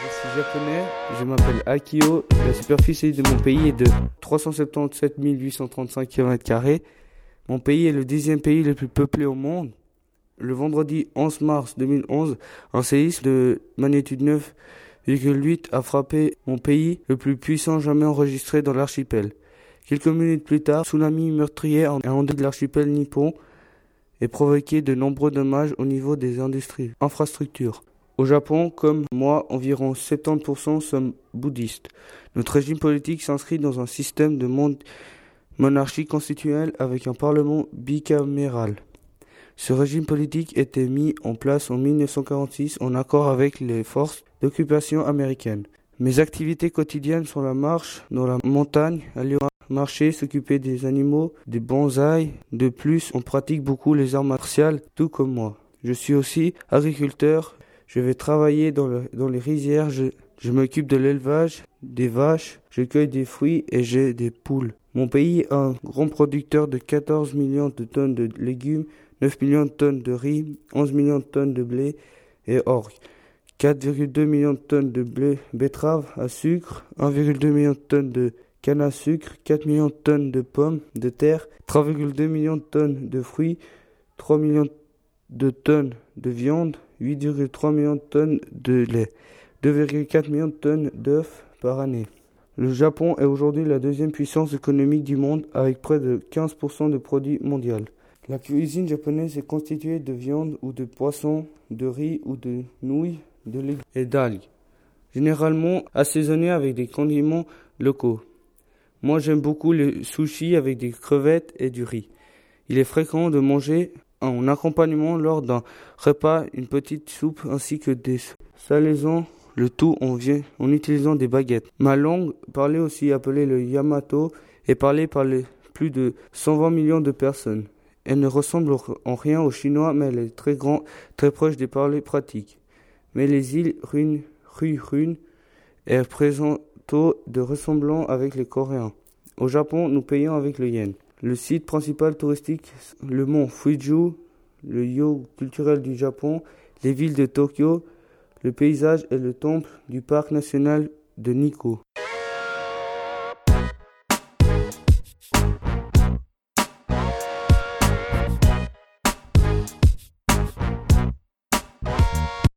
Je suis japonais, je m'appelle Akio. La superficie de mon pays est de 377 835 km. Mon pays est le dixième pays le plus peuplé au monde. Le vendredi 11 mars 2011, un séisme de magnitude 9,8 a frappé mon pays, le plus puissant jamais enregistré dans l'archipel. Quelques minutes plus tard, tsunami meurtrier a endeuillé de l'archipel nippon et provoqué de nombreux dommages au niveau des industries, infrastructures. Au Japon, comme moi, environ 70% sont bouddhistes. Notre régime politique s'inscrit dans un système de monarchie constitutionnelle avec un parlement bicaméral. Ce régime politique était mis en place en 1946 en accord avec les forces d'occupation américaines. Mes activités quotidiennes sont la marche dans la montagne, aller au marché, s'occuper des animaux, des bonsaïs. De plus, on pratique beaucoup les arts martiales, tout comme moi. Je suis aussi agriculteur. Je vais travailler dans, dans les rizières. Je, je m'occupe de l'élevage, des vaches. Je cueille des fruits et j'ai des poules. Mon pays est un grand producteur de 14 millions de tonnes de légumes, 9 millions de tonnes de riz, 11 millions de tonnes de blé et orge, 4,2 millions de tonnes de blé, betterave à sucre, 1,2 million de tonnes de canne à sucre, 4 millions de tonnes de pommes de terre, 3,2 millions de tonnes de fruits, 3 millions tonnes de viande, 8,3 millions de tonnes de lait, 2,4 millions de tonnes d'œufs par année. Le Japon est aujourd'hui la deuxième puissance économique du monde avec près de 15% de produits mondiaux. La cuisine japonaise est constituée de viande ou de poisson, de riz ou de nouilles, de légumes et d'algues, généralement assaisonnés avec des condiments locaux. Moi j'aime beaucoup les sushis avec des crevettes et du riz. Il est fréquent de manger en accompagnement lors d'un repas une petite soupe ainsi que des salaisons, le tout en, en utilisant des baguettes. Ma langue, parlée aussi appelée le Yamato, est parlée par les plus de 120 millions de personnes. Elle ne ressemble en rien au chinois, mais elle est très grand, très proche des parlers pratiques. Mais les îles Rune, Rue Rune, est présente de ressemblant avec les Coréens. Au Japon, nous payons avec le yen. Le site principal touristique, le mont Fuji, le yo culturel du Japon, les villes de Tokyo, le paysage et le temple du parc national de Nikko.